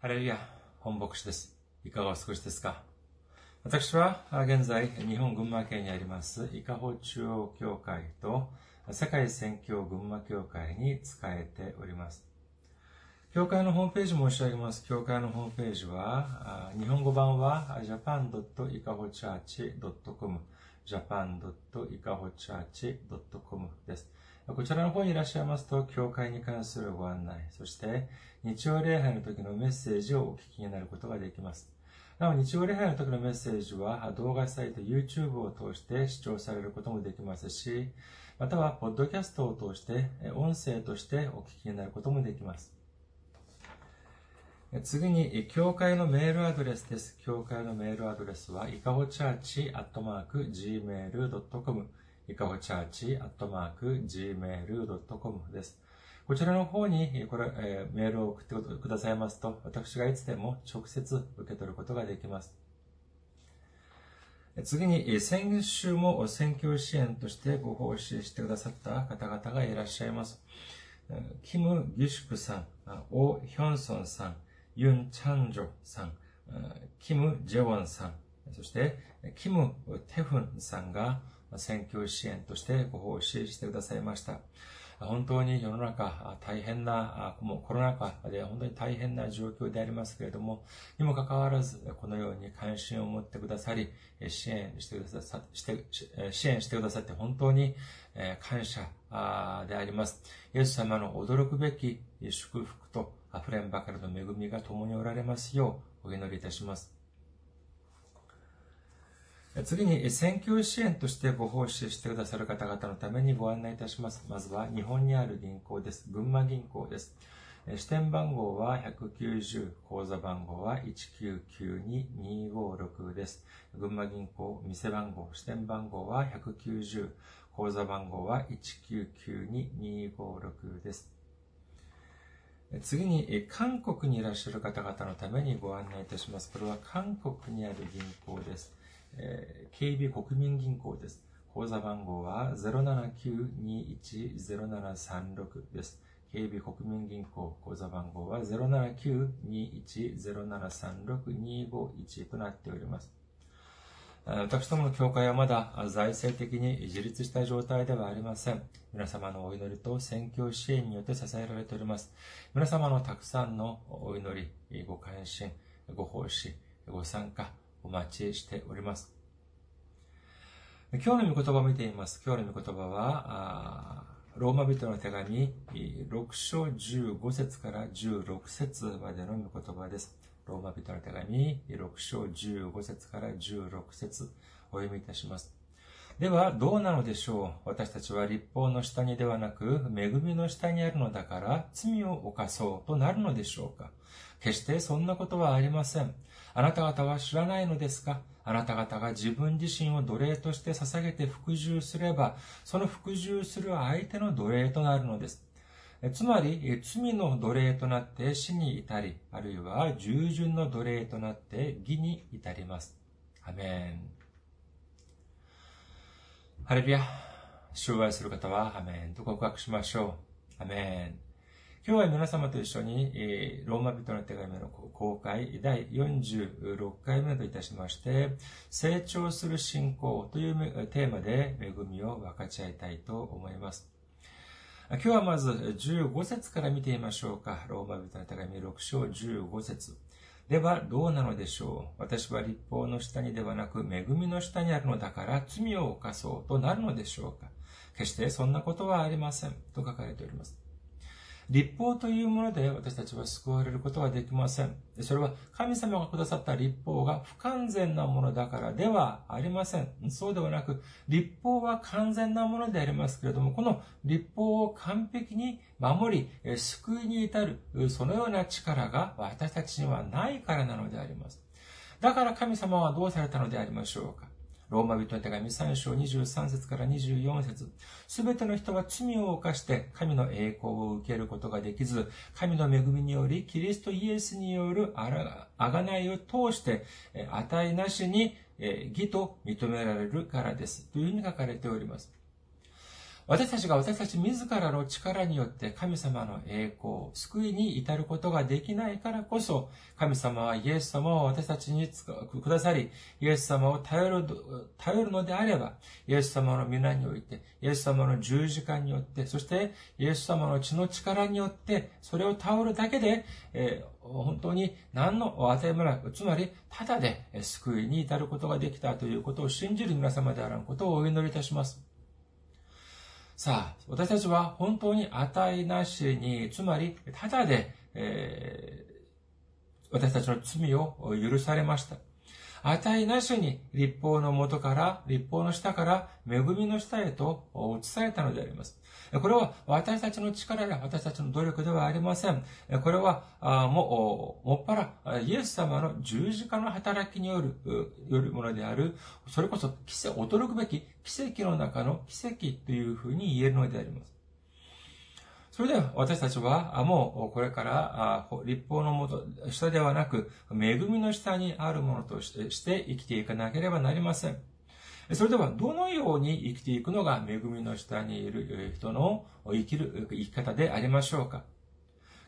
ハレルヤ、本牧師です。いかがお過ごしですか？私は現在、日本群馬県にあります、伊香保中央教会と世界宣教群馬教会に仕えております。教会のホームページ申し上げます。教会のホームページは、日本語版は japan.ikahochurch.com japan.ikahochurch.com です。こちらの方にいらっしゃいますと、教会に関するご案内、そして日曜礼拝の時のメッセージをお聞きになることができます。なお、日曜礼拝の時のメッセージは動画サイト YouTube を通して視聴されることもできますし、または、ポッドキャストを通して音声としてお聞きになることもできます。次に、教会のメールアドレスです。教会のメールアドレスは、いかほチャーチアットマーク gmail.com いかほチャーチアットマーク gmail.com です。こちらの方に、これ、えー、メールを送ってくださいますと、私がいつでも直接受け取ることができます。次に、先週も選挙支援としてご奉仕してくださった方々がいらっしゃいます。キム・ギシュクさん、オ・ヒョンソンさん、ユン・チャンジョさん、キム・ジェウォンさん、そして、キム・テフンさんが選挙支援としてご奉仕してくださいました。本当に世の中大変な、もうコロナ禍で本当に大変な状況でありますけれども、にもかかわらず、このように関心を持ってくださり、支援してくださして支援してくださって本当に感謝であります。イエス様の驚くべき祝福と溢れんばかりの恵みが共におられますようお祈りいたします。次に、選挙支援としてご奉仕してくださる方々のためにご案内いたします。まずは、日本にある銀行です。群馬銀行です。支店番号は190、口座番号は1992256です。群馬銀行、店番号、支店番号は190、口座番号は1992256です。次に、韓国にいらっしゃる方々のためにご案内いたします。これは韓国にある銀行です。警備国民銀行です。口座番号は079-210736です。警備国民銀行口座番号は079-210736-251となっております。私どもの教会はまだ財政的に自立した状態ではありません。皆様のお祈りと宣教支援によって支えられております。皆様のたくさんのお祈り、ご関心、ご奉仕、ご参加、お待ちしております。今日の御言葉を見ています。今日の御言葉は、ローマ人の手紙6章15節から16節までの御言葉です。ローマ人の手紙6章15節から16節お読みいたします。では、どうなのでしょう？私たちは立法の下にではなく、恵みの下にあるのだから、罪を犯そうとなるのでしょうか？決してそんなことはありません。あなた方は知らないのですか？あなた方が自分自身を奴隷として捧げて服従すれば、その服従する相手の奴隷となるのです。つまり、罪の奴隷となって死に至り、あるいは従順の奴隷となって義に至ります。アメン。ハレルヤ。集愛する方は、アメンと告白しましょう。アメン。今日は皆様と一緒にえ、ローマ人の手紙の公開第46回目といたしまして、成長する信仰というテーマで恵みを分かち合いたいと思います。今日はまず15節から見てみましょうか。ローマ人の手紙6章15節ではどうなのでしょう？私は立法の下にではなく恵みの下にあるのだから罪を犯そうとなるのでしょうか？決してそんなことはありません。と書かれております。立法というもので私たちは救われることはできません。それは神様がくださった立法が不完全なものだからではありません。そうではなく、立法は完全なものでありますけれども、この立法を完璧に守り、救いに至る、そのような力が私たちにはないからなのであります。だから神様はどうされたのでありましょうかローマ人の手紙3章23節から24節すべての人は罪を犯して神の栄光を受けることができず、神の恵みによりキリストイエスによるあがないを通して、値なしに義と認められるからです。というふうに書かれております。私たちが私たち自らの力によって神様の栄光、救いに至ることができないからこそ、神様はイエス様を私たちにくださり、イエス様を頼る、頼るのであれば、イエス様の皆において、イエス様の十字架によって、そしてイエス様の血の力によって、それを頼るだけで、えー、本当に何の与えもない、つまり、ただで救いに至ることができたということを信じる皆様であることをお祈りいたします。さあ、私たちは本当に値なしに、つまり、ただで、えー、私たちの罪を許されました。値なしに立法の元から、立法の下から恵みの下へと移されたのであります。これは私たちの力や私たちの努力ではありません。これは、も、もっぱら、イエス様の十字架の働きによる、よるものである、それこそ、驚くべき奇跡の中の奇跡というふうに言えるのであります。それでは私たちは、もうこれから、立法のもと、下ではなく、恵みの下にあるものとして生きていかなければなりません。それでは、どのように生きていくのが恵みの下にいる人の生きる生き方でありましょうか？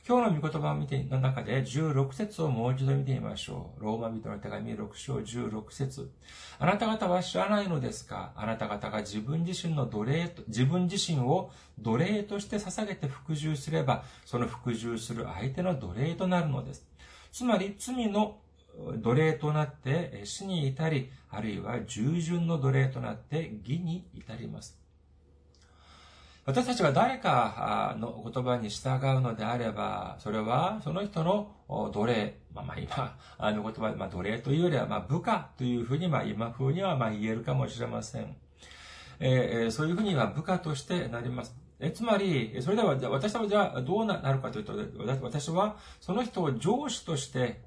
今日の御言葉を見て、の中で16節をもう一度見てみましょう。ローマ人の手紙6章16節あなた方は知らないのですか？あなた方が自分自身の奴隷と、自分自身を奴隷として捧げて服従すれば、その服従する相手の奴隷となるのです。つまり、罪の奴隷となって死に至り、あるいは従順の奴隷となって義に至ります。私たちが誰かの言葉に従うのであれば、それはその人の奴隷、まあ、まあ今、あの言葉、まあ奴隷というよりは、まあ部下というふうに、まあ今風にはまあ言えるかもしれません。えー、そういうふうには部下としてなります。えつまり、それでは、私はじゃあどうなるかというと、私はその人を上司として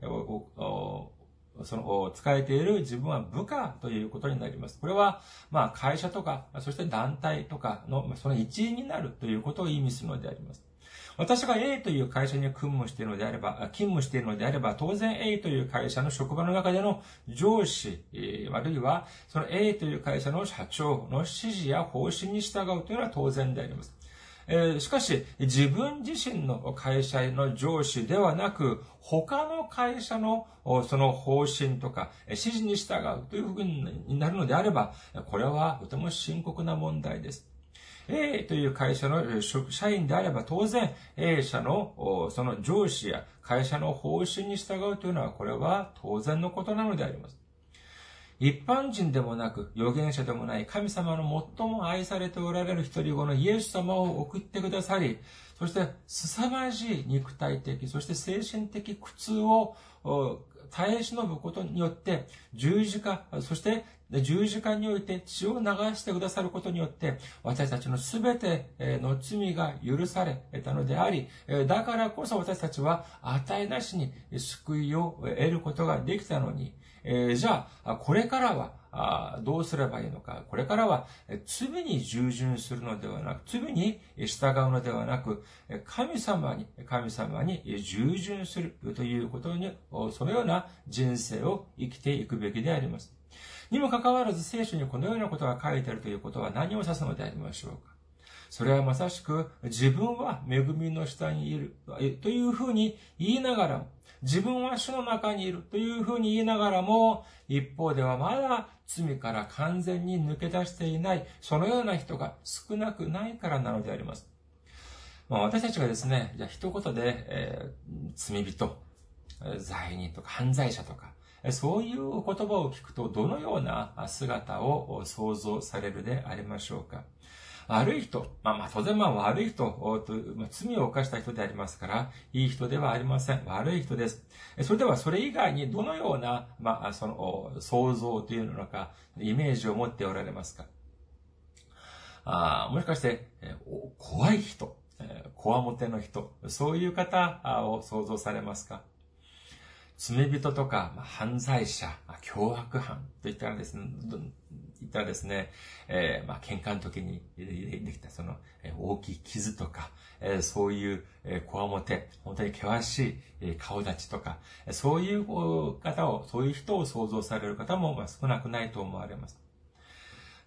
その、使えている自分は部下ということになります。これは、まあ、会社とか、そして団体とかの、その一員になるということを意味するのであります。私が A という会社に勤務しているのであれば、勤務しているのであれば、当然 A という会社の職場の中での上司、あるいはその A という会社の社長の指示や方針に従うというのは当然であります。えしかし、自分自身の会社の上司ではなく、他の会社のその方針とか指示に従うというふうになるのであれば、これはとても深刻な問題です。A という会社の社員であれば当然 A 社のその上司や会社の方針に従うというのはこれは当然のことなのであります。一般人でもなく、預言者でもない神様の最も愛されておられる一人子のイエス様を送ってくださり、そして凄まじい肉体的、そして精神的苦痛を耐え忍ぶことによって、十字架、そして十字架において血を流してくださることによって、私たちのすべての罪が許されたのであり、だからこそ私たちは値なしに救いを得ることができたのに、えー、じゃあ、これからは、あどうすればいいのか。これからは、罪に従順するのではなく、罪に従うのではなく、神様に、神様に従順するということに、そのような人生を生きていくべきであります。にもかかわらず聖書にこのようなことが書いてあるということは何を指すのでありましょうかそれはまさしく自分は恵みの下にいるというふうに言いながらも自分は主の中にいるというふうに言いながらも、一方ではまだ罪から完全に抜け出していない、そのような人が少なくないからなのであります。まあ、私たちがですね、じゃあ一言で、えー、罪人、罪人とか犯罪者とか、そういう言葉を聞くとどのような姿を想像されるでありましょうか。悪い人、まあまあ当然まあ悪い人、まあ、罪を犯した人でありますから、いい人ではありません。悪い人です。それではそれ以外にどのような、まあその想像というのか、イメージを持っておられますか？あもしかして、え怖い人、こわもての人、そういう方を想像されますか？罪人とか、まあ、犯罪者、脅迫犯といったらですね、言ったらですね、えー、まあ、喧嘩の時にできたその、え大きい傷とか、えー、そういう、えー、こわもて、本当に険しい、顔立ちとか、そういう方を、そういう人を想像される方も、まあ、少なくないと思われます。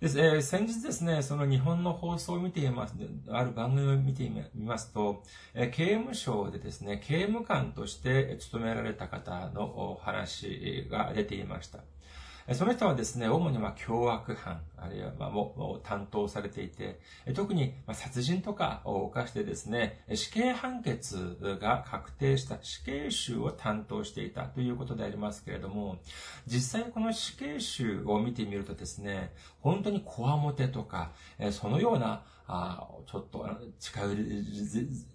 ですえー、先日ですね、その日本の放送を見ています、ある番組を見てみますと、えー、刑務所でですね、刑務官として勤められた方の話が出ていました。その人はですね、主にま凶悪犯、あるいはまを担当されていて、特にま殺人とかを犯してですね、死刑判決が確定した死刑囚を担当していたということでありますけれども、実際この死刑囚を見てみるとですね、本当にこわもてとか、そのようなあちょっと近寄り、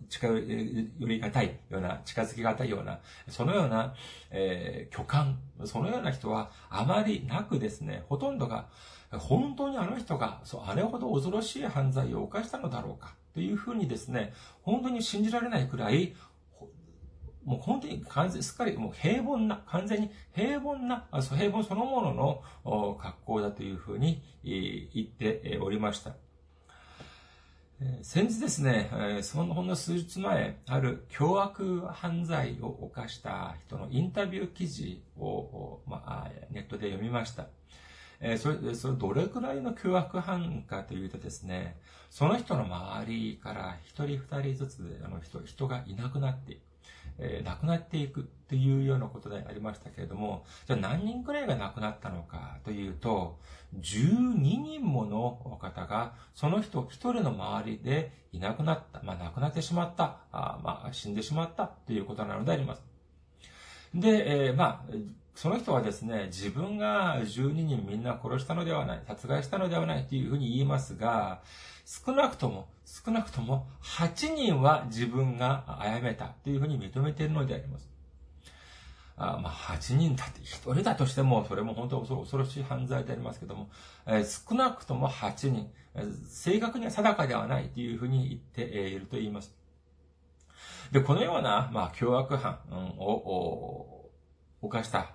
近寄りがたいような、近づきがたいような、そのような、えー、巨漢、そのような人はあまりなくですね、ほとんどが、本当にあの人が、そう、あれほど恐ろしい犯罪を犯したのだろうか、というふうにですね、本当に信じられないくらい、もう本当に完全、すっかりもう平凡な、完全に平凡な、平凡そのものの格好だというふうに言っておりました。先日ですね、そのほんの数日前、ある凶悪犯罪を犯した人のインタビュー記事を、まあ、ネットで読みました。それ、それどれくらいの凶悪犯かというとですね、その人の周りから一人二人ずつあの人、人がいなくなっていく。えー、亡くなっていくというようなことでありましたけれども、じゃあ何人くらいが亡くなったのかというと、12人もの方が、その人一人の周りでいなくなった、まあ亡くなってしまった、あまあ死んでしまったということなのであります。で、えー、まあ、その人はですね、自分が12人みんな殺したのではない、殺害したのではないというふうに言いますが、少なくとも、少なくとも8人は自分が殺めたというふうに認めているのであります。あまあ、8人だって、1人だとしても、それも本当に恐ろしい犯罪でありますけども、えー、少なくとも8人、え正確には定かではないというふうに言っていると言います。で、このような、まあ、凶悪犯を、犯した、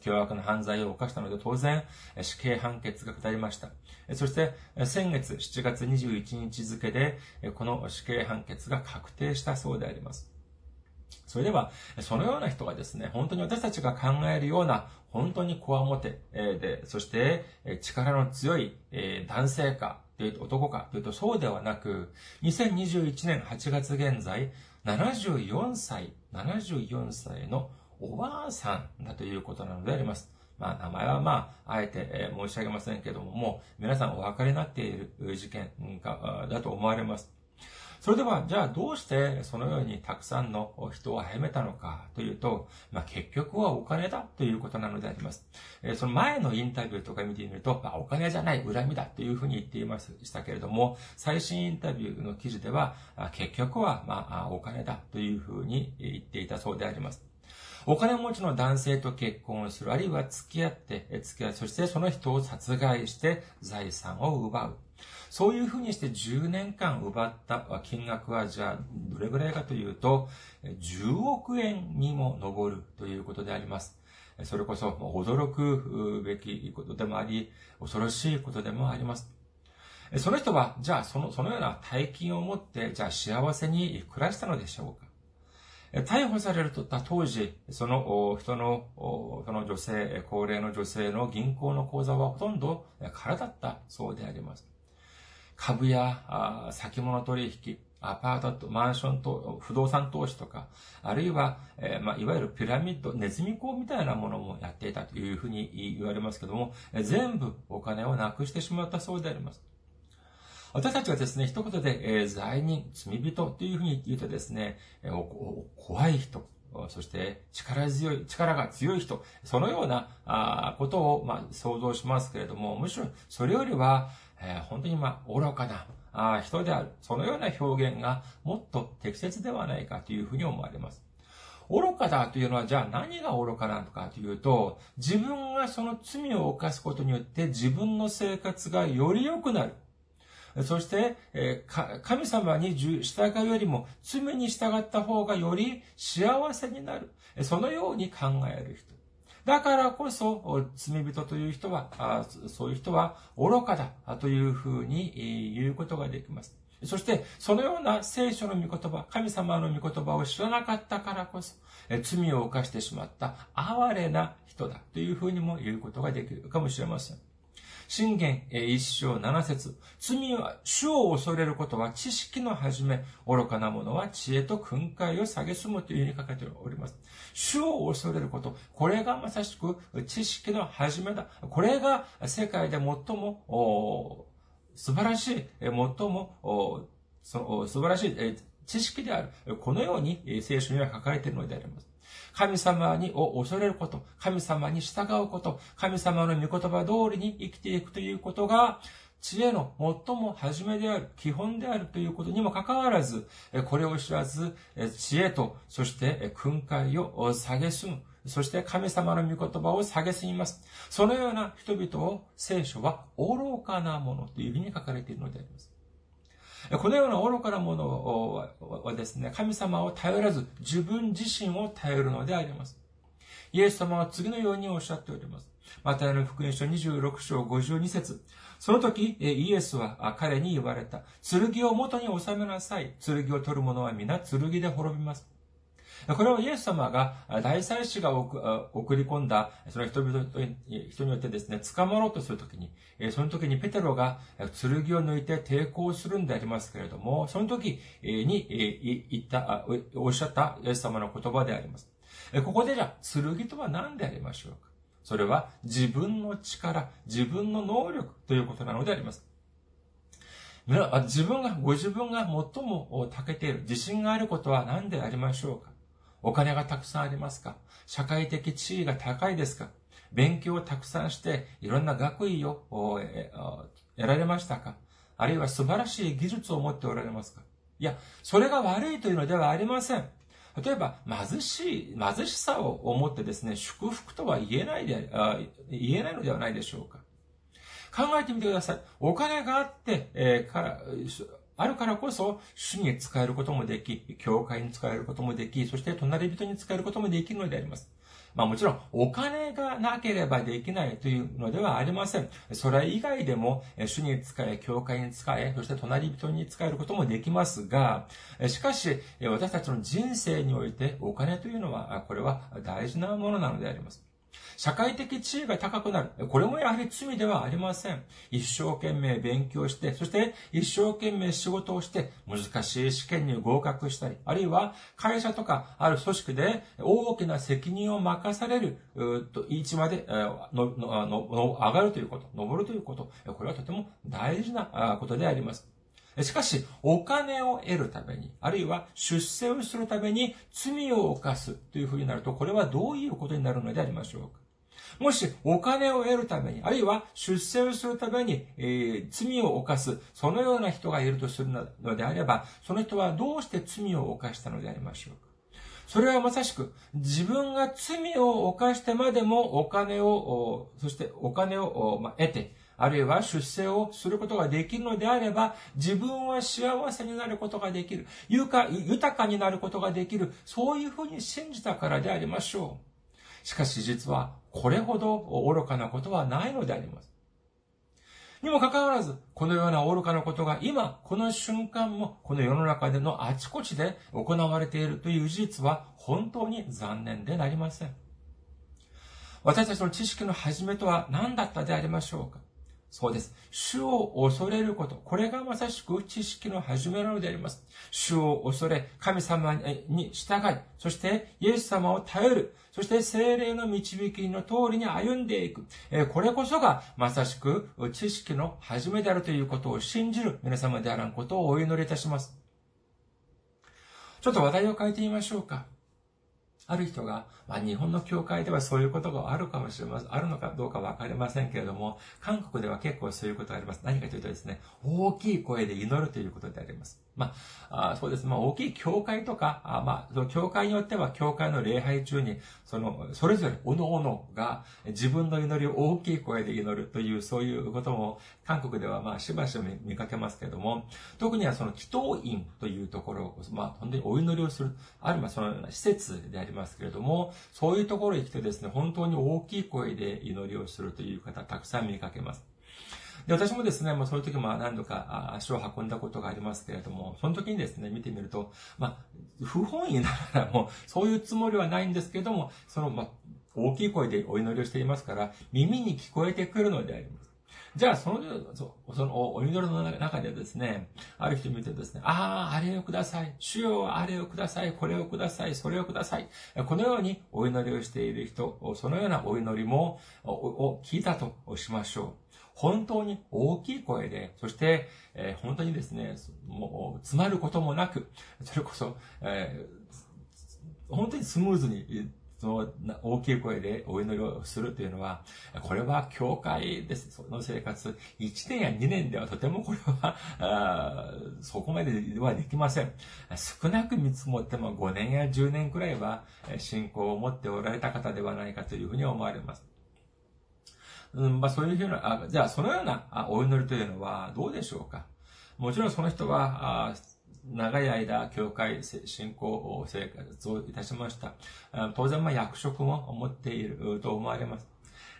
凶悪な犯罪を犯したので当然死刑判決が下りました。そして先月7月21日付でこの死刑判決が確定したそうであります。それでは、そのような人がですね、本当に私たちが考えるような、本当にこわもてで、そして力の強い男性か、男かというとそうではなく、2021年8月現在、74歳、74歳のおばあさんだということなのであります。まあ、名前はまあ、あえて、申し上げませんけども、もう皆さんお分かりになっている事件だと思われます。それでは、じゃあどうしてそのようにたくさんの人を殺めたのかというと、まあ、結局はお金だということなのであります。えその前のインタビューとか見てみると、まあ、お金じゃない恨みだというふうに言っていましたけれども、最新インタビューの記事では、結局はまあ、お金だというふうに言っていたそうであります。お金持ちの男性と結婚する、あるいは付き合って、付き合い、そしてその人を殺害して財産を奪う。そういうふうにして10年間奪った金額はじゃあどれぐらいかというと、10億円にも上るということであります。それこそ驚くべきことでもあり、恐ろしいことでもあります。その人は、じゃあその、そのような大金を持って、じゃあ幸せに暮らしたのでしょうか？逮捕されるとた当時、その人の、その女性、高齢の女性の銀行の口座はほとんど空だったそうであります。株や先物取引、アパートと、マンションと、不動産投資とか、あるいは、えー、まあ、いわゆるピラミッド、ネズミ講みたいなものもやっていたというふうに言われますけども、全部お金をなくしてしまったそうであります。私たちはですね、一言で、えー、罪人、罪人というふうに言うとですね、えー、怖い人、そして力強い、力が強い人、そのようなあことを、まあ、想像しますけれども、むしろそれよりは、えー、本当にまあ、愚かなあ人である。そのような表現がもっと適切ではないかというふうに思われます。愚かだというのは、じゃあ何が愚かなのかというと、自分がその罪を犯すことによって自分の生活がより良くなる。そして、神様に従うよりも罪に従った方がより幸せになる。そのように考える人。だからこそ、罪人という人は、そういう人は愚かだというふうに言うことができます。そして、そのような聖書の御言葉、神様の御言葉を知らなかったからこそ、罪を犯してしまった哀れな人だというふうにも言うことができるかもしれません。信玄一章七節罪は、主を恐れることは知識の始め、愚かな者は知恵と訓戒を蔑むというふうに書かれております。主を恐れること、これがまさしく知識の始めだ。これが世界で最も素晴らしい、最もその素晴らしい知識である。このように聖書には書かれているのであります。神様にを恐れること、神様に従うこと、神様の御言葉通りに生きていくということが、知恵の最も初めである、基本であるということにもかかわらず、これを知らず、知恵と、そして訓戒を蔑む。そして神様の御言葉を蔑みます。そのような人々を聖書は愚かなものというふうに書かれているのであります。このような愚かなものはですね、神様を頼らず自分自身を頼るのであります。イエス様は次のようにおっしゃっております。マタイの福音書26章52節その時、イエスは彼に言われた。剣を元に収めなさい。剣を取る者は皆剣で滅びます。これはイエス様が大祭司が送り込んだ、その人々、人によってですね、捕まろうとするときに、その時にペテロが剣を抜いて抵抗するんでありますけれども、その時に言った、おっしゃったイエス様の言葉であります。ここでじゃあ、剣とは何でありましょうか？それは自分の力、自分の能力ということなのであります。自分が、ご自分が最も長けている、自信があることは何でありましょうか？お金がたくさんありますか？社会的地位が高いですか？勉強をたくさんして、いろんな学位を得られましたか？あるいは素晴らしい技術を持っておられますか？いや、それが悪いというのではありません。例えば、貧しい、貧しさを思ってですね、祝福とは言えないで、言えないのではないでしょうか？考えてみてください。お金があって、えー、かあるからこそ、主に使えることもでき、教会に使えることもでき、そして隣人に使えることもできるのであります。まあもちろん、お金がなければできないというのではありません。それ以外でも、主に使え、教会に使え、そして隣人に使えることもできますが、しかし、私たちの人生においてお金というのは、これは大事なものなのであります。社会的地位が高くなる。これもやはり罪ではありません。一生懸命勉強して、そして一生懸命仕事をして、難しい試験に合格したり、あるいは会社とかある組織で大きな責任を任される、と、位置まで、の、の、の、上がるということ、登るということ、これはとても大事なことであります。しかし、お金を得るために、あるいは出世をするために罪を犯すというふうになると、これはどういうことになるのでありましょうか？もしお金を得るために、あるいは出世をするために、えー、罪を犯す、そのような人がいるとするのであれば、その人はどうして罪を犯したのでありましょうか？それはまさしく、自分が罪を犯してまでもお金を、そしてお金を、まあ得て、あるいは出世をすることができるのであれば、自分は幸せになることができる。豊かになることができる。そういうふうに信じたからでありましょう。しかし実は、これほど愚かなことはないのであります。にもかかわらず、このような愚かなことが今、この瞬間も、この世の中でのあちこちで行われているという事実は、本当に残念でなりません。私たちの知識の始めとは何だったでありましょうかそうです。主を恐れること。これがまさしく知識の始めなのであります。主を恐れ、神様に従い、そしてイエス様を頼る。そして精霊の導きの通りに歩んでいく。これこそがまさしく知識の始めであるということを信じる皆様であらんことをお祈りいたします。ちょっと話題を変えてみましょうか。ある人が、まあ、日本の教会ではそういうことがあるかもしれません。あるのかどうかわかりませんけれども、韓国では結構そういうことがあります。何かというとですね、大きい声で祈るということであります。まあ、あそうです。まあ、大きい教会とか、あまあ、その教会によっては、教会の礼拝中に、その、それぞれ、おのおのが、自分の祈りを大きい声で祈るという、そういうことも、韓国では、まあ、しばしば見かけますけれども、特にはその、祈祷院というところ、まあ、本当にお祈りをする、あるいはその施設でありますけれども、そういうところへ来てですね、本当に大きい声で祈りをするという方、たくさん見かけます。で、私もですね、まあそういう時も何度か足を運んだことがありますけれども、その時にですね、見てみると、まあ、不本意ながらも、そういうつもりはないんですけれども、その、まあ、大きい声でお祈りをしていますから、耳に聞こえてくるのであります。じゃあ、その、そのお祈りの中でですね、ある人見てですね、ああ、あれをください。主よ、あれをください。これをください。それをください。このようにお祈りをしている人、そのようなお祈りも、を聞いたとしましょう。本当に大きい声で、そして、えー、本当にですね、もう、詰まることもなく、それこそ、えー、本当にスムーズにその大きい声でお祈りをするというのは、これは教会です。その生活、1年や2年ではとてもこれは、そこまではできません。少なく見積もっても5年や10年くらいは信仰を持っておられた方ではないかというふうに思われます。うんまあ、そういうふうな、あじゃあそのようなお祈りというのはどうでしょうか？もちろんその人は、長い間、教会、信仰生活をいたしました。当然、ま、役職も持っていると思われます。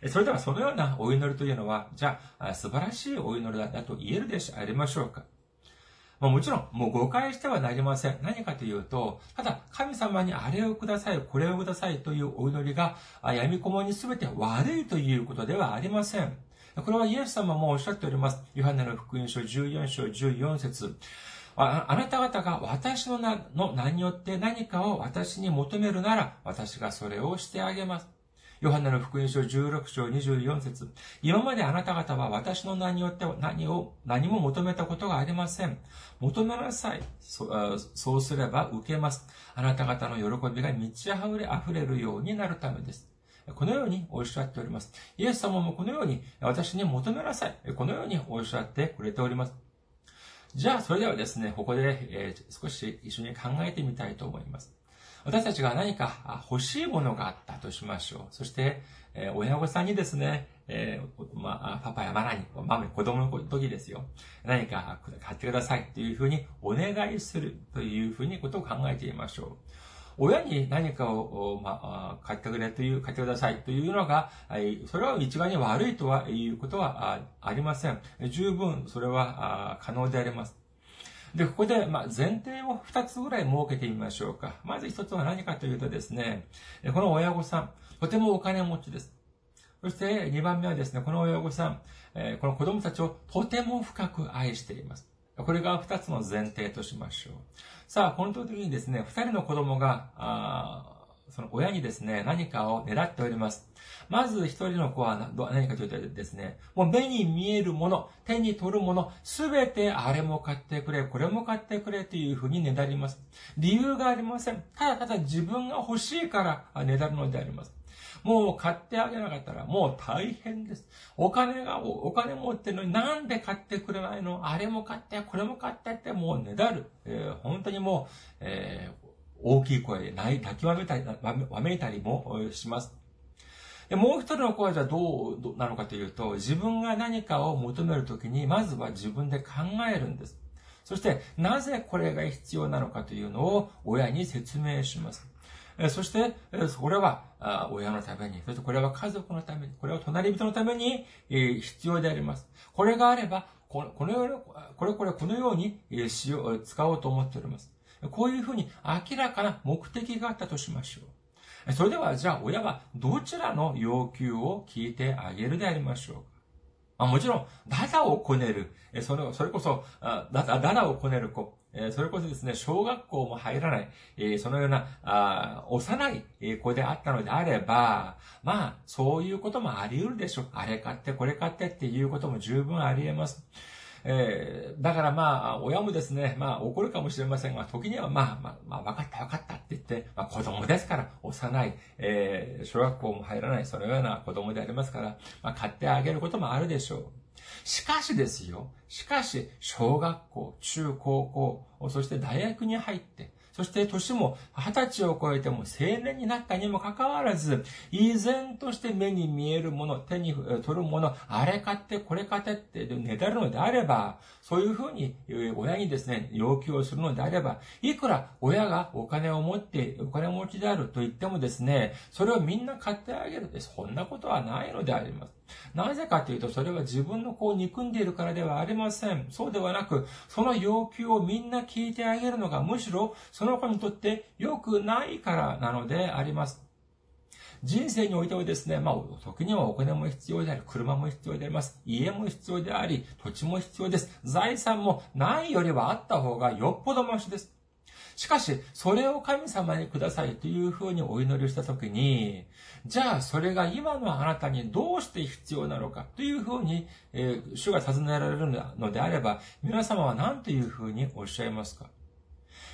それでは、そのようなお祈りというのは、じゃあ、素晴らしいお祈りだと言えるでしありましょうかま、もちろん、もう誤解してはなりません。何かというと、ただ、神様にあれをください、これをくださいというお祈りが、闇雲に全て悪いということではありません。これはイエス様もおっしゃっております。ヨハネの福音書14章14節ああなた方が私の名の名によって何かを私に求めるなら、私がそれをしてあげます。ヨハネの福音書16章24節今まであなた方は私の名によって何を、何も求めたことがありません。求めなさい。そそうすれば受けます。あなた方の喜びが満ち溢れ、溢れるようになるためです。このようにおっしゃっております。イエス様もこのように私に求めなさい。このようにおっしゃってくれております。じゃあ、それではですね、ここで、えー、少し一緒に考えてみたいと思います。私たちが何か欲しいものがあったとしましょう。そして、えー、親御さんにですね、えー、まあ、パパやママに、ママに子供の時ですよ。何か買ってくださいというふうにお願いするというふうにことを考えてみましょう。親に何かを、まあ、買ってくれという、買ってくださいというのが、それは一概に悪いとはいうことはありません。十分それは可能であります。で、ここで、まあ、前提を二つぐらい設けてみましょうか。まず一つは何かというとですね、この親御さん、とてもお金持ちです。そして二番目はですね、この親御さん、この子供たちをとても深く愛しています。これが二つの前提としましょう。さあ、この時にですね、二人の子供が、あその親にですね、何かを狙っております。まず一人の子は何かというとですね、もう目に見えるもの、手に取るもの、すべてあれも買ってくれ、これも買ってくれというふうにねだります。理由がありません。ただただ自分が欲しいからねだるのであります。もう買ってあげなかったらもう大変です。お金が、お金持ってるのになんで買ってくれないの？あれも買って、これも買ってってもうねだる。えー、本当にもう、えー、大きい声で泣きわめたり、わめいたりもします。でもう一人の子はじゃどうなのかというと、自分が何かを求めるときに、まずは自分で考えるんです。そして、なぜこれが必要なのかというのを親に説明します。そして、これは親のために、そしてこれは家族のために、これは隣人のために必要であります。これがあれば、このように、これこれこのように使おうと思っております。こういうふうに明らかな目的があったとしましょう。それでは、じゃあ親はどちらの要求を聞いてあげるでありましょうかもちろん、ダダをこねる。それそれこそ、ダダダダをこねる子。それこそですね、小学校も入らない、そのような、あ幼い子であったのであれば、まあ、そういうこともあり得るでしょう。あれ買って、これ買ってっていうことも十分あり得ます。えー、だからまあ、親もですね、まあ怒るかもしれませんが、時にはまあ、まあ、まあ、分かった分かったって言って、まあ子供ですから、幼い、えー、小学校も入らない、そのような子供でありますから、まあ買ってあげることもあるでしょう。しかしですよ。しかし、小学校、中高校、そして大学に入って、そして年も二十歳を超えても青年になったにもかかわらず、依然として目に見えるもの、手に取るもの、あれ買ってこれ買ってってねだるのであれば、そういうふうに親にですね、要求をするのであれば、いくら親がお金を持って、お金持ちであると言ってもですね、それをみんな買ってあげるって、そんなことはないのであります。なぜかというと、それは自分の子を憎んでいるからではありません。そうではなく、その要求をみんな聞いてあげるのが、むしろその子にとって良くないからなのであります。人生においてはですね、まあ、時にはお金も必要であり、車も必要であります。家も必要であり、土地も必要です。財産もないよりはあった方がよっぽどマシです。しかし、それを神様にくださいというふうにお祈りしたときに、じゃあそれが今のあなたにどうして必要なのかというふうに、えー、主が尋ねられるのであれば、皆様は何というふうにおっしゃいますか？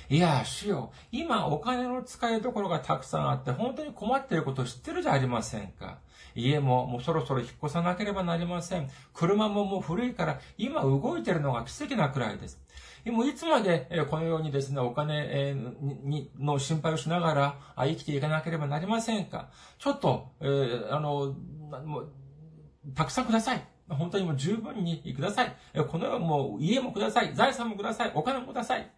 いや、主よ、今お金の使いどころがたくさんあって、本当に困っていることを知ってるじゃありませんか。家ももうそろそろ引っ越さなければなりません。車ももう古いから、今動いてるのが奇跡なくらいです。もいつまでこのようにですね、お金の心配をしながら生きていかなければなりませんかちょっと、えー、あの、もう、たくさんください。本当にもう十分にください。この世もう家もください。財産もください。お金もください。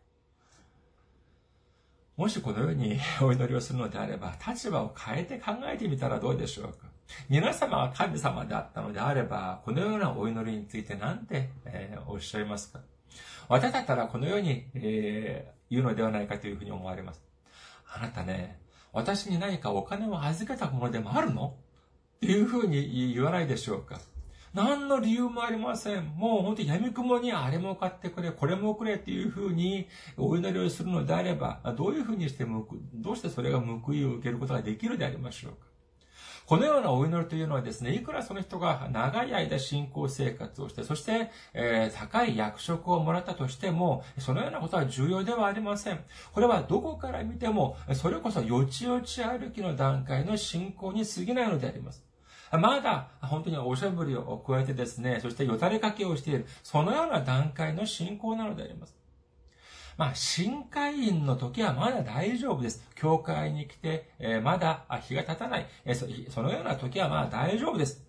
もしこのように お祈りをするのであれば、立場を変えて考えてみたらどうでしょうか？皆様が神様であったのであれば、このようなお祈りについて何て、えー、おっしゃいますか？私だったらこのように、えー、言うのではないかというふうに思われます。あなたね、私に何かお金を預けたものでもあるの？っていうふうに言わないでしょうか？何の理由もありません。もう本当に闇雲にあれも買ってくれ、これもくれっていうふうにお祈りをするのであれば、どういうふうにしてく、どうしてそれが報いを受けることができるでありましょうか。このようなお祈りというのはですね、いくらその人が長い間信仰生活をして、そして、えー、高い役職をもらったとしても、そのようなことは重要ではありません。これはどこから見ても、それこそよちよち歩きの段階の信仰に過ぎないのであります。まだ本当におしゃぶりを加えてですね、そしてよたれかけをしている、そのような段階の信仰なのであります。まあ、新会員の時はまだ大丈夫です。教会に来て、えー、まだ日が経たない、えー、そのような時はまだ大丈夫です。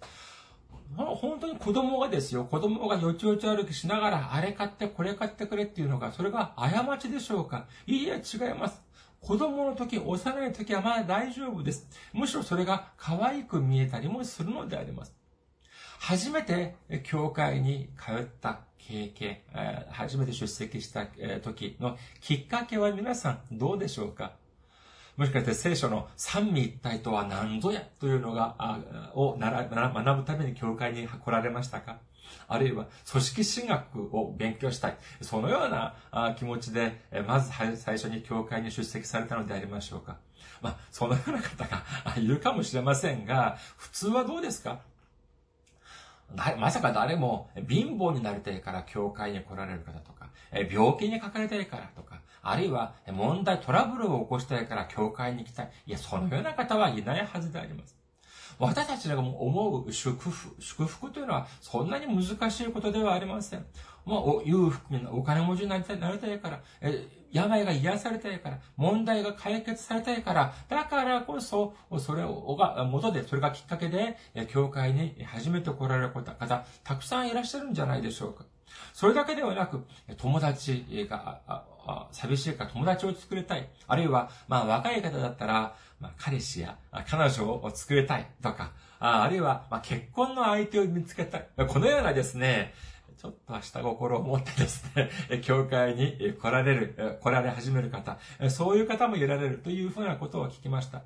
本当に子供がですよ、子供がよちよち歩きしながら、あれ買って、これ買ってくれっていうのが、それが過ちでしょうか？いいえ、違います。子供の時、幼い時はまだ大丈夫です。むしろそれが可愛く見えたりもするのであります。初めて教会に通った経験、初めて出席した時のきっかけは皆さんどうでしょうか？もしかして聖書の三位一体とは何ぞやというのが、を学ぶために教会に来られましたか？あるいは組織進学を勉強したい。そのような気持ちで、まず最初に教会に出席されたのでありましょうか。まあ、そのような方がいるかもしれませんが、普通はどうですか？まさか誰も貧乏になりたいから教会に来られる方とか、病気にかかりたいからとか、あるいは問題、トラブルを起こしたいから教会に来たい。いや、そのような方はいないはずであります。私たちが思う祝福、祝福というのはそんなに難しいことではありません。まあ、裕福にお金持ちになりたい、なりたいから、え病が癒されたいから、問題が解決されたいから、だからこそ、それをが、元で、それがきっかけで、え教会に初めて来られる方、たくさんいらっしゃるんじゃないでしょうか。それだけではなく、友達が、寂しいから友達を作りたい。あるいは、まあ若い方だったら、まあ彼氏や彼女を作りたいとか、あるいは、まあ結婚の相手を見つけたい。このようなですね、ちょっと下心を持ってですね、教会に来られる、来られ始める方、そういう方もいられるというふうなことを聞きました。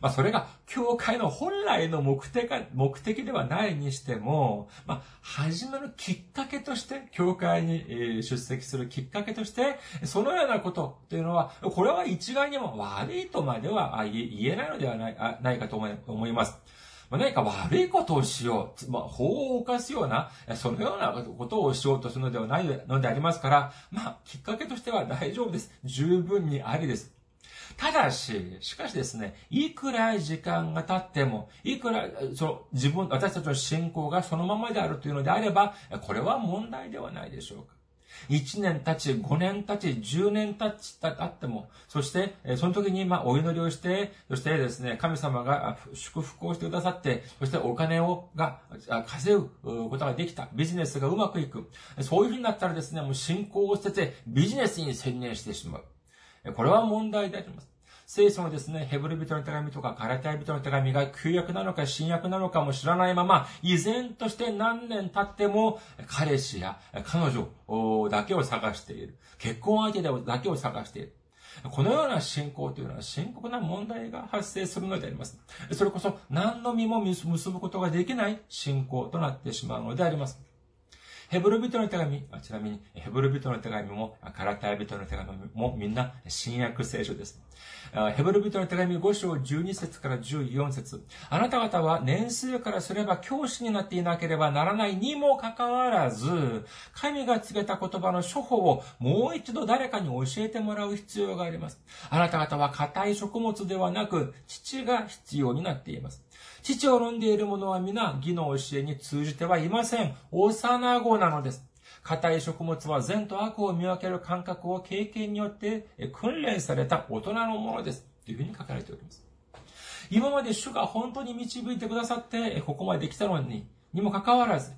まあ、それが、教会の本来の目的目的ではないにしても、まあ、始めるきっかけとして、教会に出席するきっかけとして、そのようなことというのは、これは一概にも悪いとまでは言えないのではないないかと思います。何か悪いことをしよう、まあ、法を犯すような、そのようなことをしようとするのではないのでありますから、まあ、きっかけとしては大丈夫です。十分にありです。ただし、しかしですね、いくら時間が経っても、いくら、その、自分、私たちの信仰がそのままであるというのであれば、これは問題ではないでしょうか。1年経ち、5年経ち、10年経ち、経っても、そして、その時に、まあ、お祈りをして、そしてですね、神様が祝福をしてくださって、そしてお金を、が、稼ぐことができた。ビジネスがうまくいく。そういうふうになったらですね、もう信仰を捨てて、ビジネスに専念してしまう。これは問題であります。聖書のですね、ヘブル人の手紙とかガラテヤ人の手紙が旧約なのか新約なのかも知らないまま、依然として何年経っても彼氏や彼女だけを探している。結婚相手だけを探している。このような信仰というのは深刻な問題が発生するのであります。それこそ何の実も結ぶことができない信仰となってしまうのであります。ヘブル人の手紙、ちなみに、ヘブル人の手紙も、カラタイ人の手紙もみんな新約聖書です。ヘブル人の手紙5章12節から14節あなた方は年数からすれば教師になっていなければならないにもかかわらず、神が告げた言葉の処方をもう一度誰かに教えてもらう必要があります。あなた方は硬い食物ではなく、父が必要になっています。父を論んでいる者は皆義の教えに通じてはいません。幼子なのです。硬い食物は善と悪を見分ける感覚を経験によって訓練された大人のものです。というふうに書かれております。今まで主が本当に導いてくださって、ここまで来たのに、にもかかわらず、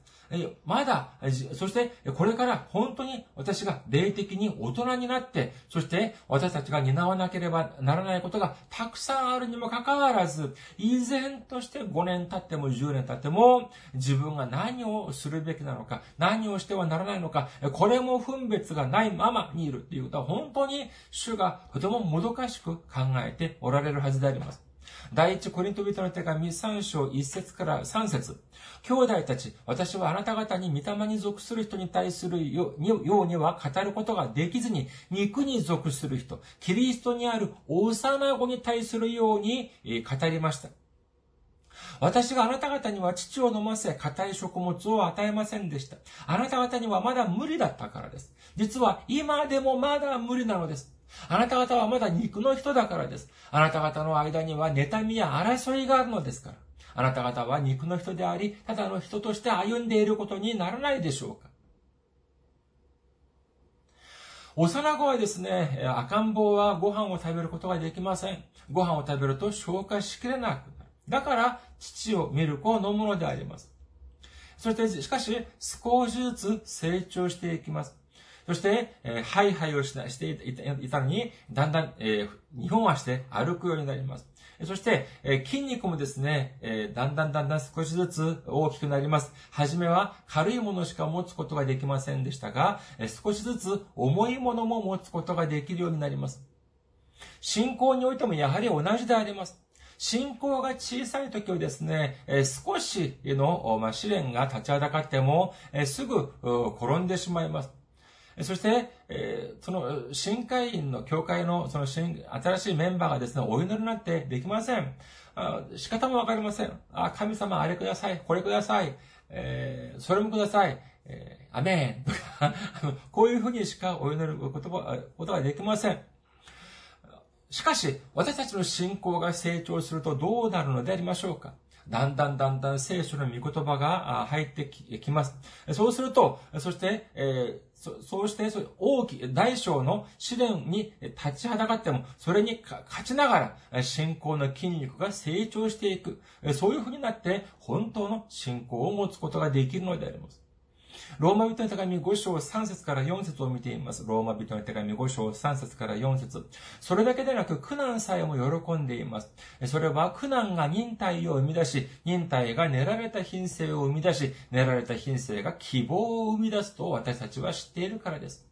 まだ、そしてこれから本当に私が霊的に大人になって、そして私たちが担わなければならないことがたくさんあるにもかかわらず、依然として5年経っても10年経っても、自分が何をするべきなのか、何をしてはならないのか、これも分別がないままにいるということは本当に主がとてももどかしく考えておられるはずであります。第一コリント人の手紙3章1節から3節兄弟たち、私はあなた方に御霊に属する人に対するようには語ることができずに、肉に属する人、キリストにある幼子に対するように語りました。私があなた方には父を飲ませ、硬い食物を与えませんでした。あなた方にはまだ無理だったからです。実は今でもまだ無理なのです。あなた方はまだ肉の人だからです。あなた方の間には妬みや争いがあるのですから。あなた方は肉の人であり、ただの人として歩んでいることにならないでしょうか幼子はですね、赤ん坊はご飯を食べることができません。ご飯を食べると消化しきれなくなる。だから、父をミルクを飲むのであります。そして、しかし、少しずつ成長していきます。そして、えー、ハイハイをしていたのに、だんだん、えー、日本足で歩くようになります。そして、え筋肉もですね、えだんだんだんだん少しずつ大きくなります。はじめは軽いものしか持つことができませんでしたが、え少しずつ重いものも持つことができるようになります。信仰においてもやはり同じであります。信仰が小さい時はですね、え少しの、ま試練が立ちはだかっても、えすぐ転んでしまいます。そして、えー、その、新会員の教会の、その新、新しいメンバーがですね、お祈りになってできません。あ仕方もわかりません。あ、神様、あれください。これください。えー、それもください。えー、アメンとか こういうふうにしかお祈ることことができません。しかし、私たちの信仰が成長するとどうなるのでありましょうかだんだんだんだん聖書の御言葉が入ってきます。そうすると、そして、えーそそうして、大きい、大小の試練に立ちはだかっても、それに勝ちながら、信仰の筋肉が成長していく。そういうふうになって、本当の信仰を持つことができるのであります。ローマ人の手紙5章3節から4節を見ています。ローマ人の手紙5章3節から4節それだけでなく苦難さえも喜んでいます。それは苦難が忍耐を生み出し、忍耐が練られた品性を生み出し、練られた品性が希望を生み出すと私たちは知っているからです。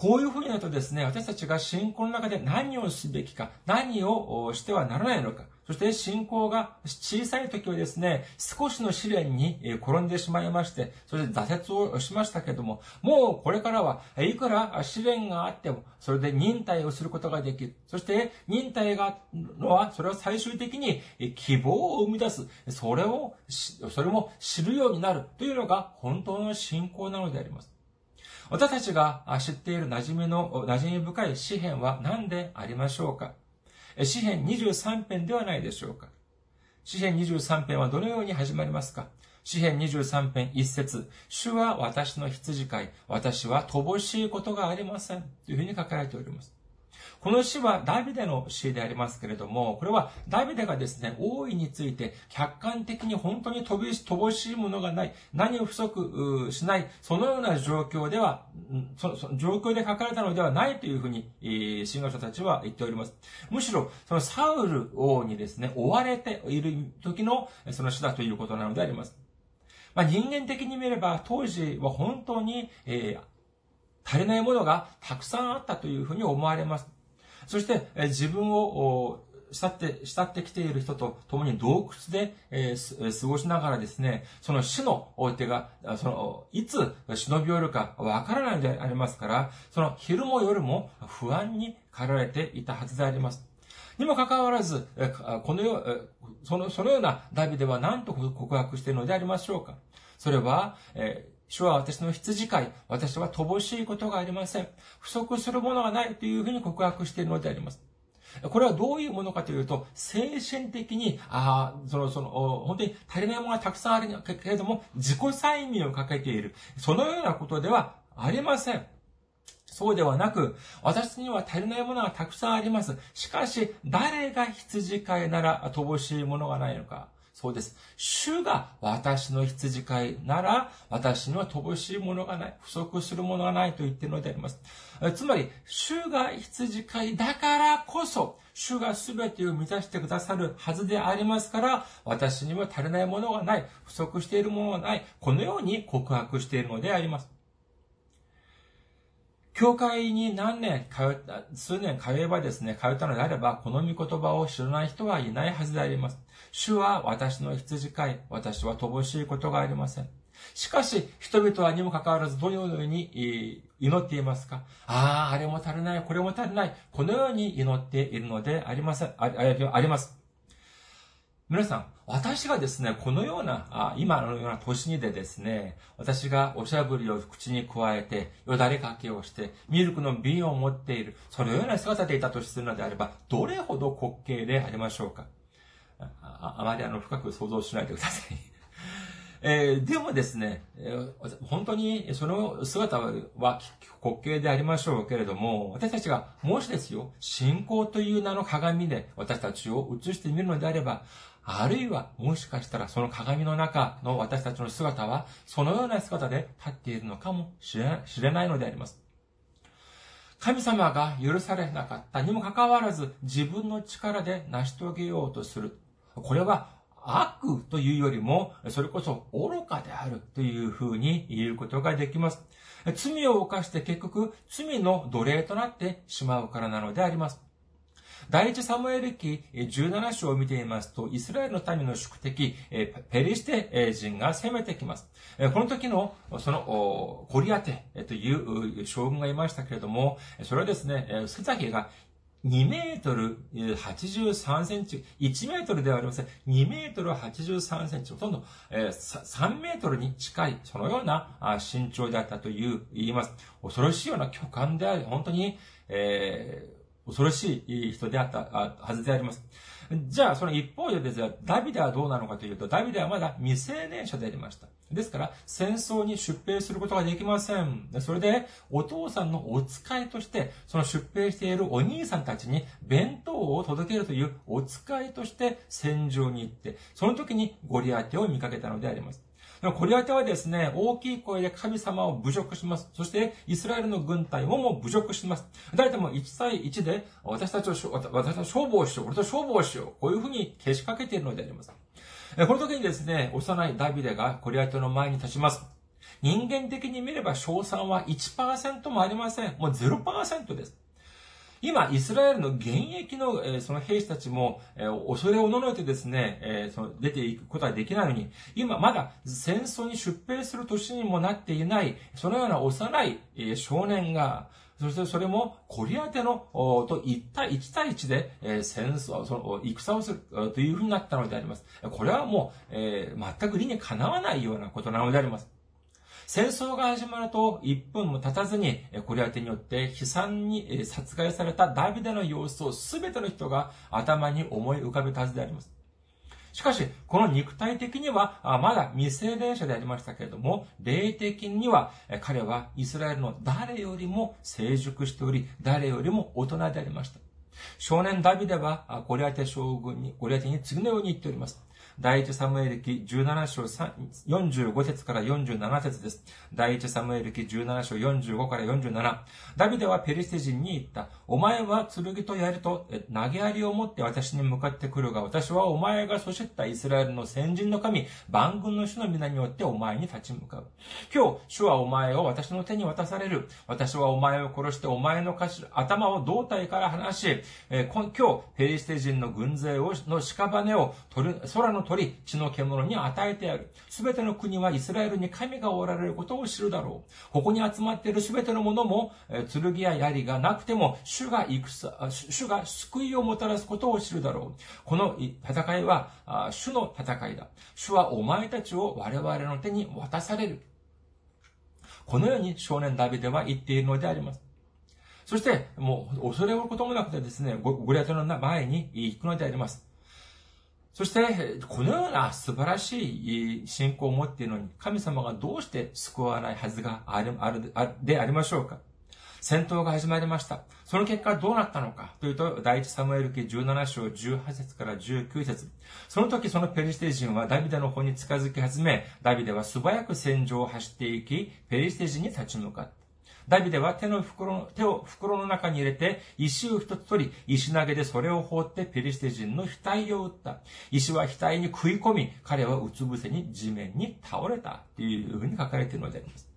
こういうふうになるとですね、私たちが信仰の中で何をすべきか、何をしてはならないのか、そして信仰が小さい時はですね、少しの試練に転んでしまいまして、そして挫折をしましたけども、もうこれからはいくら試練があっても、それで忍耐をすることができる。そして忍耐がのは、それは最終的に希望を生み出す。それを、それも知るようになるというのが本当の信仰なのであります。私たちが知っている馴染みの、馴染み深い詩篇は何でありましょうか詩編23編ではないでしょうか。詩編23編はどのように始まりますか詩編23編1節主は私の羊飼い、私は乏しいことがありません。というふうに書かれております。この詩はダビデの詩でありますけれども、これはダビデがですね、大いについて客観的に本当に乏しいものがない、何を不足しない、そのような状況では、そそ状況で書かれたのではないというふうに、えー、信者たちは言っております。むしろ、そのサウル王にですね、追われている時のその詩だということなのであります。まあ、人間的に見れば、当時は本当に、えー足りないものがたくさんあったというふうに思われます。そして、え自分を慕って、慕ってきている人と共に洞窟で、えー、過ごしながらですね、その死の手が、その、いつ忍び寄るかわからないのでありますから、その昼も夜も不安に駆られていたはずであります。にもかかわらず、このよ、その、そのようなダビデは何と告白しているのでありましょうかそれは、えー主は私の羊飼い。私は乏しいことがありません。不足するものがないというふうに告白しているのであります。これはどういうものかというと、精神的に、ああ、その、その、本当に足りないものがたくさんあるけれども、自己催眠をかけている。そのようなことではありません。そうではなく、私には足りないものがたくさんあります。しかし、誰が羊飼いなら乏しいものがないのか。そうです。主が私の羊飼いなら、私には乏しいものがない、不足するものがないと言っているのであります。つまり、主が羊飼いだからこそ、主が全てを満たしてくださるはずでありますから、私には足りないものがない、不足しているものがない、このように告白しているのであります。教会に何年通った、数年通えばですね、通ったのであれば、この御言葉を知らない人はいないはずであります。主は私の羊飼い、私は乏しいことがありません。しかし、人々はにもかかわらずどのように祈っていますか？ああ、あれも足りない、これも足りない。このように祈っているのでありません、ああります。皆さん、私がですね、このような、あ今のような年にでですね、私がおしゃぶりを口に加えて、よだれかけをして、ミルクの瓶を持っている、そのような姿でいたとするのであれば、どれほど滑稽でありましょうか？ああまりあの深く想像しないでください。えー、でもですね、えー、本当にその姿は滑稽でありましょうけれども、私たちがもしですよ、信仰という名の鏡で私たちを映してみるのであれば、あるいはもしかしたらその鏡の中の私たちの姿は、そのような姿で立っているのかもしれないのであります。神様が許されなかったにもかかわらず自分の力で成し遂げようとする。これは悪というよりも、それこそ愚かであるというふうに言えることができます。罪を犯して結局罪の奴隷となってしまうからなのであります。第一サムエル記17章を見ていますと、イスラエルの民の宿敵、ペリシテ人が攻めてきます。この時の、その、コリアテという将軍がいましたけれども、それはですね、背丈が2メートル83センチ、1メートルではありません。2メートル83センチ、ほとんど3メートルに近い、そのような身長であったという、言います。恐ろしいような巨漢であり、本当に、えー、恐ろしい人であったはずであります。じゃあ、その一方でですね、ダビデはどうなのかというと、ダビデはまだ未成年者でありました。ですから、戦争に出兵することができません。それで、お父さんのお使いとして、その出兵しているお兄さんたちに弁当を届けるというお使いとして戦場に行って、その時にゴリアテを見かけたのであります。ゴリアテはですね、大きい声で神様を侮辱します。そして、イスラエルの軍隊をも侮辱します。誰でも1対1で、私たちを、私たち勝負をしよう。俺と勝負をしよう。こういうふうにけしかけているのであります。この時にですね、幼いダビデがコリアテの前に立ちます。人間的に見れば賞賛は1%もありません。もう0%です。今、イスラエルの現役の、え、その兵士たちも、え、恐れをののいてですね、え、その出ていくことはできないのに、今まだ戦争に出兵する年にもなっていない、そのような幼い、え、少年が、そしてそれもコリアテのと1対1対1で、え、戦争、その戦をするというふうになったのであります。これはもう、え、全く理にかなわないようなことなのであります。戦争が始まると1分も経たずに、コリアテによって悲惨に殺害されたダビデの様子を全ての人が頭に思い浮かべたはずであります。しかし、この肉体的には、まだ未成年者でありましたけれども、霊的には、彼はイスラエルの誰よりも成熟しており、誰よりも大人でありました。少年ダビデは、ゴリアテ将軍に、ゴリアテに次のように言っております。第一サムエル記17章45節から47節です。第一サムエル記17章45から47。ダビデはペリステ人に言った。お前は剣と槍と投げ槍を持って私に向かってくるが、私はお前がそしったイスラエルの先人の神、万軍の主の皆によってお前に立ち向かう。今日、主はお前を私の手に渡される。私はお前を殺してお前の頭を胴体から離し、え今日、ペリステ人の軍勢をの屍を取る空の鳥、血の獣に与えてやる。すべての国はイスラエルに神がおられることを知るだろう。ここに集まっているすべてのものも、剣や槍がなくても、主が戦、主が救いをもたらすことを知るだろう。この戦いは、主の戦いだ。主はお前たちを我々の手に渡される。このように少年ダビデは言っているのであります。そして、もう恐れることもなくてですね、ゴリアテの前に行くのであります。そして、このような素晴らしい信仰を持っているのに、神様がどうして救わないはずがある、ある、でありましょうか？戦闘が始まりました。その結果どうなったのか？というと、第一サムエル記17章18節から19節その時そのペリシテ人はダビデの方に近づき始め、ダビデは素早く戦場を走っていき、ペリシテ人に立ち向かった。ダビデは手の袋手を袋の中に入れて、石を一つ取り、石投げでそれを放ってペリシテ人の額を打った。石は額に食い込み、彼はうつ伏せに地面に倒れた。というふうに書かれているのであります。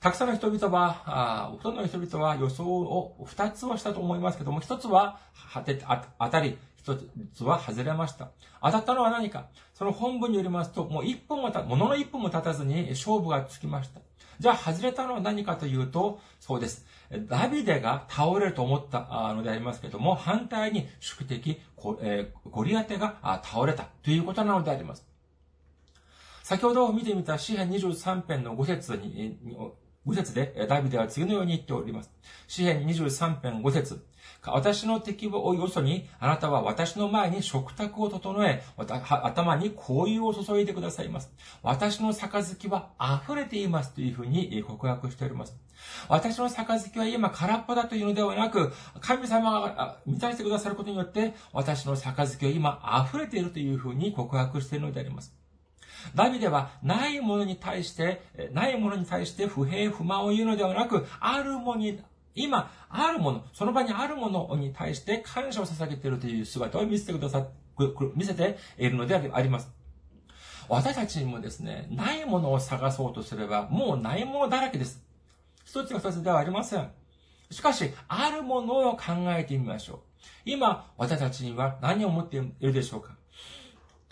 たくさんの人々は、あほとんどの人々は予想を二つはしたと思いますけども、一つは当て当たり、一つは外れました。当たったのは何かその本文によりますと、もう一分もた、ものの一分も経たずに勝負がつきました。じゃあ外れたのは何かというと、そうです。ダビデが倒れると思ったのでありますけども、反対に宿敵、ゴリアテが倒れたということなのであります。先ほど見てみた詩篇23編の5節に、5節でダビデは次のように言っております。詩篇23編5節私の敵をよそに、あなたは私の前に食卓を整え、頭に香油を注いでくださいます。私の杯は溢れていますというふうに告白しております。私の杯は今空っぽだというのではなく、神様が満たしてくださることによって、私の杯は今溢れているというふうに告白しているのであります。ダビデはないものに対して、ないものに対して不平不満を言うのではなく、あるものに今、あるもの、その場にあるものに対して感謝を捧げているという姿を見せてくださ、見せているのであります。私たちにもですね、ないものを探そうとすれば、もうないものだらけです。一つや二つではありません。しかし、あるものを考えてみましょう。今、私たちには何を持っているでしょうか？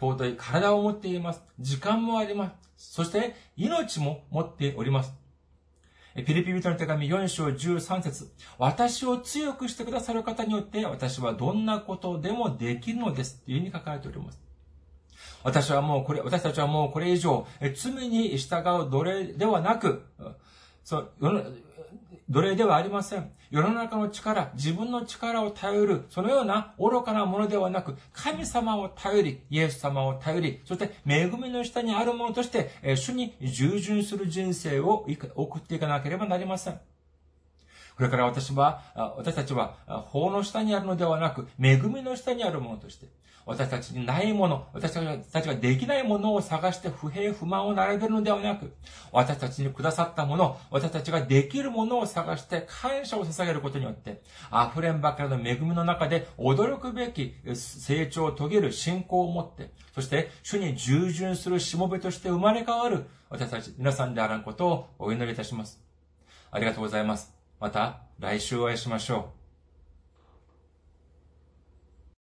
尊い体を持っています。時間もあります。そして、命も持っております。ピリピ人の手紙4章13節私を強くしてくださる方によって私はどんなことでもできるのです。というふうに書かれております。私はもうこれ、私たちはもうこれ以上、罪に従う奴隷ではなく、そう、奴隷ではありません。世の中の力、自分の力を頼る、そのような愚かなものではなく、神様を頼り、イエス様を頼り、そして恵みの下にあるものとして、主に従順する人生を送っていかなければなりません。これから私は、私たちは法の下にあるのではなく、恵みの下にあるものとして、私たちにないもの、私たちができないものを探して不平不満を並べるのではなく、私たちにくださったもの、私たちができるものを探して感謝を捧げることによって、溢れんばかりの恵みの中で驚くべき成長を遂げる信仰を持って、そして主に従順するしもべとして生まれ変わる私たち皆さんであらんことをお祈りいたします。ありがとうございます。また来週お会いしましょう。